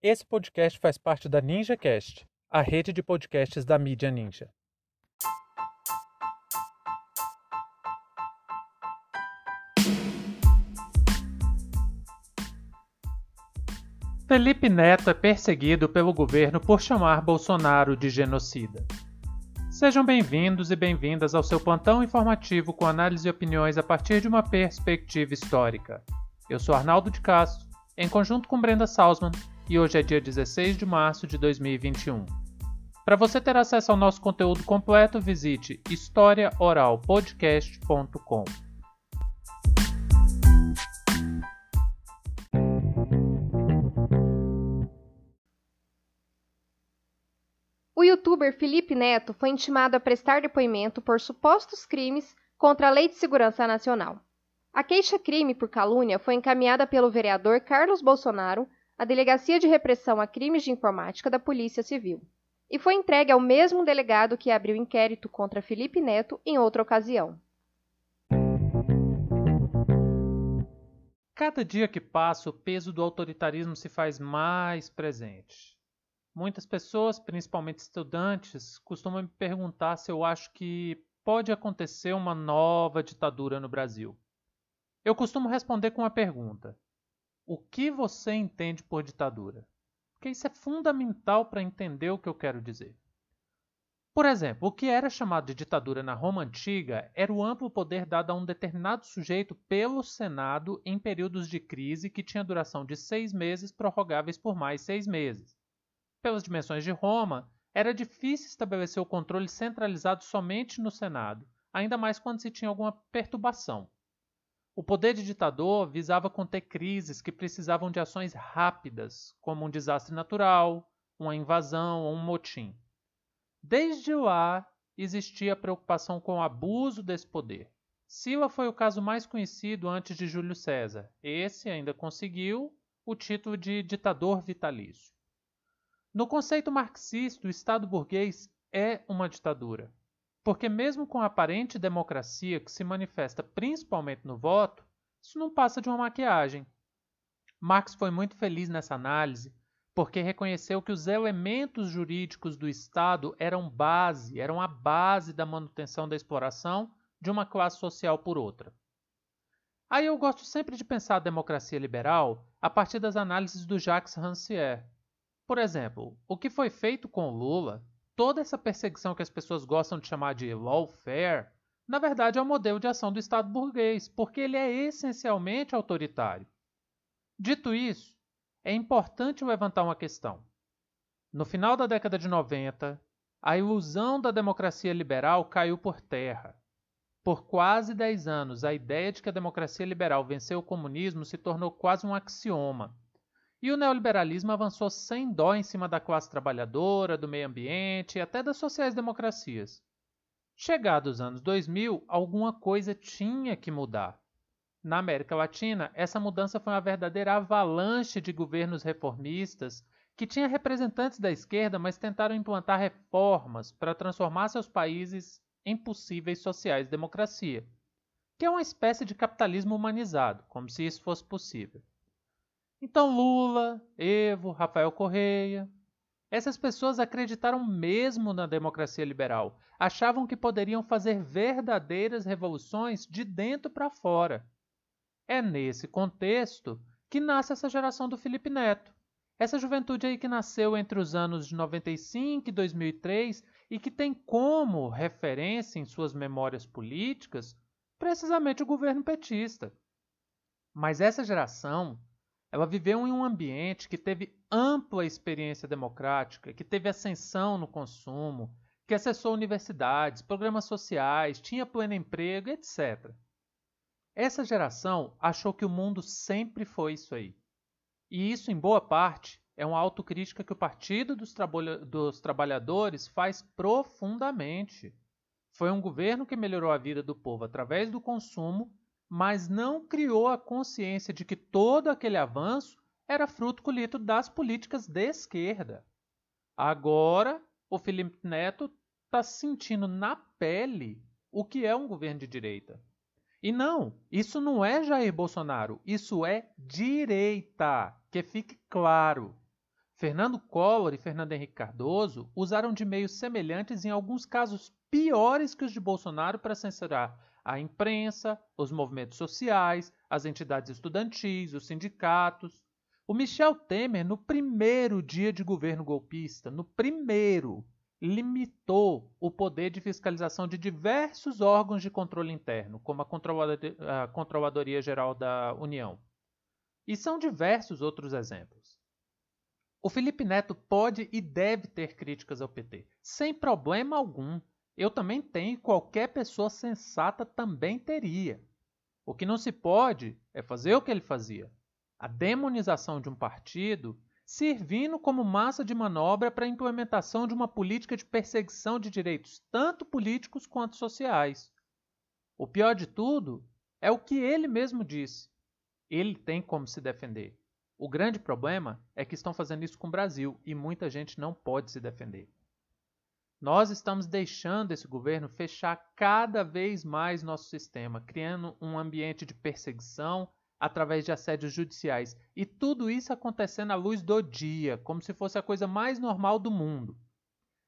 Esse podcast faz parte da NinjaCast, a rede de podcasts da mídia Ninja. Felipe Neto é perseguido pelo governo por chamar Bolsonaro de genocida. Sejam bem-vindos e bem-vindas ao seu plantão informativo com análise e opiniões a partir de uma perspectiva histórica. Eu sou Arnaldo de Castro, em conjunto com Brenda Salzman, e hoje é dia 16 de março de 2021. Para você ter acesso ao nosso conteúdo completo, visite historiaoralpodcast.com. O youtuber Felipe Neto foi intimado a prestar depoimento por supostos crimes contra a Lei de Segurança Nacional. A queixa-crime por calúnia foi encaminhada pelo vereador Carlos Bolsonaro à Delegacia de Repressão a Crimes de Informática da Polícia Civil e foi entregue ao mesmo delegado que abriu inquérito contra Felipe Neto em outra ocasião. Cada dia que passa, o peso do autoritarismo se faz mais presente. Muitas pessoas, principalmente estudantes, costumam me perguntar se eu acho que pode acontecer uma nova ditadura no Brasil. Eu costumo responder com uma pergunta: O que você entende por ditadura? Porque isso é fundamental para entender o que eu quero dizer. Por exemplo, o que era chamado de ditadura na Roma antiga era o amplo poder dado a um determinado sujeito pelo Senado em períodos de crise que tinha duração de seis meses, prorrogáveis por mais seis meses. Pelas dimensões de Roma, era difícil estabelecer o controle centralizado somente no Senado, ainda mais quando se tinha alguma perturbação. O poder de ditador visava conter crises que precisavam de ações rápidas, como um desastre natural, uma invasão ou um motim. Desde lá existia preocupação com o abuso desse poder. Sila foi o caso mais conhecido antes de Júlio César. Esse ainda conseguiu o título de ditador vitalício. No conceito marxista, o Estado burguês é uma ditadura, porque, mesmo com a aparente democracia que se manifesta principalmente no voto, isso não passa de uma maquiagem. Marx foi muito feliz nessa análise porque reconheceu que os elementos jurídicos do Estado eram base, eram a base da manutenção da exploração de uma classe social por outra. Aí eu gosto sempre de pensar a democracia liberal a partir das análises do Jacques Rancière, por exemplo, o que foi feito com Lula, toda essa perseguição que as pessoas gostam de chamar de lawfare, na verdade é o um modelo de ação do Estado burguês, porque ele é essencialmente autoritário. Dito isso, é importante levantar uma questão. No final da década de 90, a ilusão da democracia liberal caiu por terra. Por quase 10 anos, a ideia de que a democracia liberal venceu o comunismo se tornou quase um axioma. E o neoliberalismo avançou sem dó em cima da classe trabalhadora, do meio ambiente e até das sociais-democracias. Chegados os anos 2000, alguma coisa tinha que mudar. Na América Latina, essa mudança foi uma verdadeira avalanche de governos reformistas que tinha representantes da esquerda, mas tentaram implantar reformas para transformar seus países em possíveis sociais-democracia, que é uma espécie de capitalismo humanizado, como se isso fosse possível. Então Lula, Evo, Rafael Correia, essas pessoas acreditaram mesmo na democracia liberal, achavam que poderiam fazer verdadeiras revoluções de dentro para fora. É nesse contexto que nasce essa geração do Felipe Neto. Essa juventude aí que nasceu entre os anos de 95 e 2003 e que tem como referência em suas memórias políticas precisamente o governo petista. Mas essa geração ela viveu em um ambiente que teve ampla experiência democrática, que teve ascensão no consumo, que acessou universidades, programas sociais, tinha pleno emprego, etc. Essa geração achou que o mundo sempre foi isso aí. E isso, em boa parte, é uma autocrítica que o Partido dos, Trabalha dos Trabalhadores faz profundamente. Foi um governo que melhorou a vida do povo através do consumo mas não criou a consciência de que todo aquele avanço era fruto colhido das políticas de esquerda. Agora, o Felipe Neto está sentindo na pele o que é um governo de direita. E não, isso não é Jair Bolsonaro, isso é direita, que fique claro. Fernando Collor e Fernando Henrique Cardoso usaram de meios semelhantes em alguns casos piores que os de Bolsonaro para censurar a imprensa, os movimentos sociais, as entidades estudantis, os sindicatos. O Michel Temer, no primeiro dia de governo golpista, no primeiro, limitou o poder de fiscalização de diversos órgãos de controle interno, como a Controladoria Geral da União. E são diversos outros exemplos. O Felipe Neto pode e deve ter críticas ao PT, sem problema algum. Eu também tenho qualquer pessoa sensata também teria. O que não se pode é fazer o que ele fazia: a demonização de um partido servindo como massa de manobra para a implementação de uma política de perseguição de direitos tanto políticos quanto sociais. O pior de tudo é o que ele mesmo disse. Ele tem como se defender. O grande problema é que estão fazendo isso com o Brasil e muita gente não pode se defender. Nós estamos deixando esse governo fechar cada vez mais nosso sistema, criando um ambiente de perseguição através de assédios judiciais. E tudo isso acontecendo à luz do dia, como se fosse a coisa mais normal do mundo.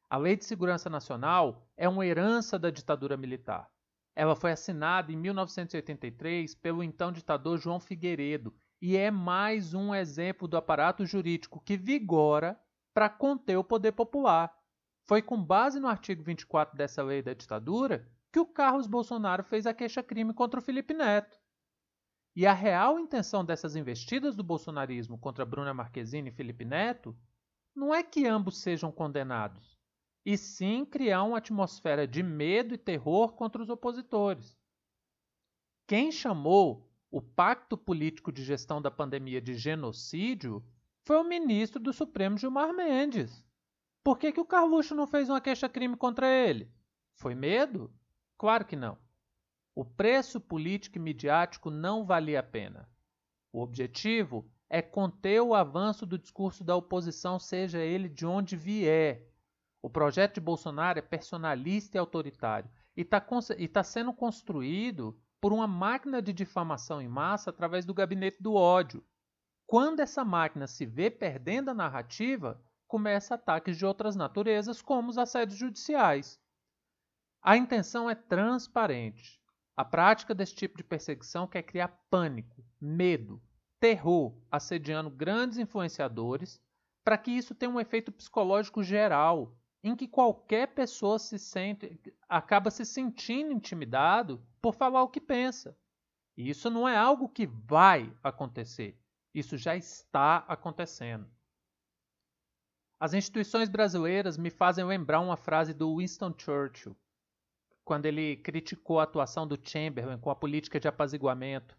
A Lei de Segurança Nacional é uma herança da ditadura militar. Ela foi assinada em 1983 pelo então ditador João Figueiredo e é mais um exemplo do aparato jurídico que vigora para conter o poder popular. Foi com base no artigo 24 dessa lei da ditadura que o Carlos Bolsonaro fez a queixa-crime contra o Felipe Neto. E a real intenção dessas investidas do bolsonarismo contra Bruna Marquezine e Felipe Neto não é que ambos sejam condenados, e sim criar uma atmosfera de medo e terror contra os opositores. Quem chamou o Pacto Político de Gestão da Pandemia de genocídio foi o ministro do Supremo Gilmar Mendes. Por que, que o Carluxo não fez uma queixa-crime contra ele? Foi medo? Claro que não. O preço político e midiático não valia a pena. O objetivo é conter o avanço do discurso da oposição, seja ele de onde vier. O projeto de Bolsonaro é personalista e autoritário e está tá sendo construído por uma máquina de difamação em massa através do gabinete do ódio. Quando essa máquina se vê perdendo a narrativa, começa ataques de outras naturezas, como os assédios judiciais. A intenção é transparente. A prática desse tipo de perseguição quer criar pânico, medo, terror, assediando grandes influenciadores, para que isso tenha um efeito psicológico geral, em que qualquer pessoa se sente, acaba se sentindo intimidado por falar o que pensa. E isso não é algo que vai acontecer, isso já está acontecendo. As instituições brasileiras me fazem lembrar uma frase do Winston Churchill, quando ele criticou a atuação do Chamberlain com a política de apaziguamento.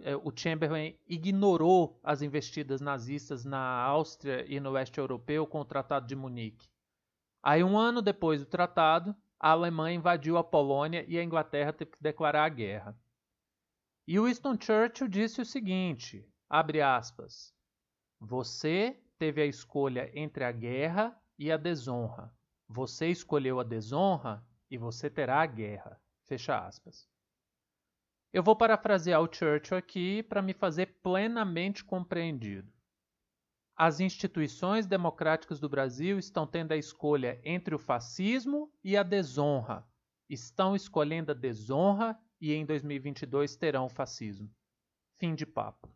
É, o Chamberlain ignorou as investidas nazistas na Áustria e no leste europeu com o Tratado de Munique. Aí, um ano depois do tratado, a Alemanha invadiu a Polônia e a Inglaterra teve que declarar a guerra. E Winston Churchill disse o seguinte, abre aspas, Você teve a escolha entre a guerra e a desonra. Você escolheu a desonra e você terá a guerra. Fecha aspas. Eu vou parafrasear o Churchill aqui para me fazer plenamente compreendido. As instituições democráticas do Brasil estão tendo a escolha entre o fascismo e a desonra. Estão escolhendo a desonra e em 2022 terão o fascismo. Fim de papo.